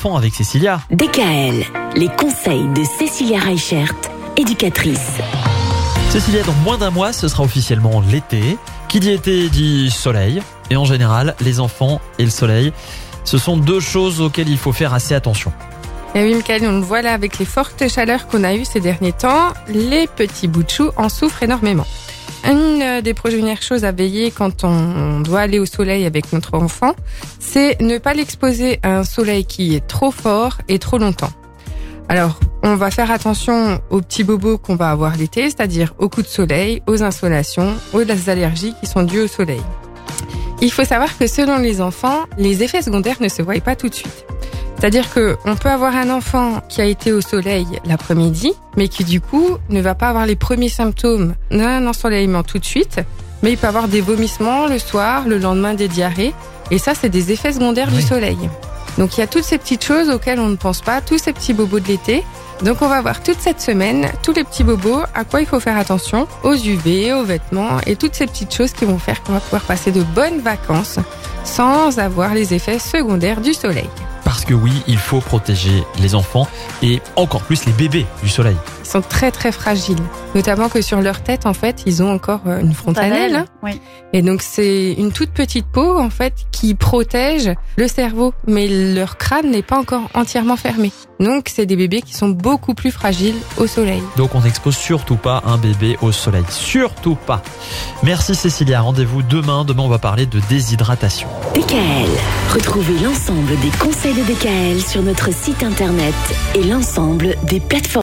enfants avec Cécilia. DKL, les conseils de Cécilia Reichert, éducatrice. Cécilia, dans moins d'un mois, ce sera officiellement l'été. Qui dit été dit soleil. Et en général, les enfants et le soleil, ce sont deux choses auxquelles il faut faire assez attention. Et oui, Michael, on le voit là avec les fortes chaleurs qu'on a eues ces derniers temps, les petits bouts de chou en souffrent énormément. Une des premières choses à veiller quand on doit aller au soleil avec notre enfant, c'est ne pas l'exposer à un soleil qui est trop fort et trop longtemps. Alors, on va faire attention aux petits bobos qu'on va avoir l'été, c'est-à-dire aux coups de soleil, aux insolations, aux allergies qui sont dues au soleil. Il faut savoir que selon les enfants, les effets secondaires ne se voient pas tout de suite. C'est-à-dire que on peut avoir un enfant qui a été au soleil l'après-midi, mais qui du coup ne va pas avoir les premiers symptômes d'un ensoleillement tout de suite, mais il peut avoir des vomissements le soir, le lendemain des diarrhées, et ça c'est des effets secondaires du soleil. Donc il y a toutes ces petites choses auxquelles on ne pense pas, tous ces petits bobos de l'été. Donc on va voir toute cette semaine tous les petits bobos, à quoi il faut faire attention, aux UV, aux vêtements et toutes ces petites choses qui vont faire qu'on va pouvoir passer de bonnes vacances sans avoir les effets secondaires du soleil. Parce que oui, il faut protéger les enfants et encore plus les bébés du soleil. Ils sont très très fragiles, notamment que sur leur tête en fait, ils ont encore euh, une frontanelle. Oui. Et donc c'est une toute petite peau en fait qui protège le cerveau, mais leur crâne n'est pas encore entièrement fermé. Donc c'est des bébés qui sont beaucoup plus fragiles au soleil. Donc on n'expose surtout pas un bébé au soleil. Surtout pas. Merci Cécilia. Rendez-vous demain. Demain on va parler de déshydratation. DKL, retrouvez l'ensemble des conseils de DKL sur notre site internet et l'ensemble des plateformes.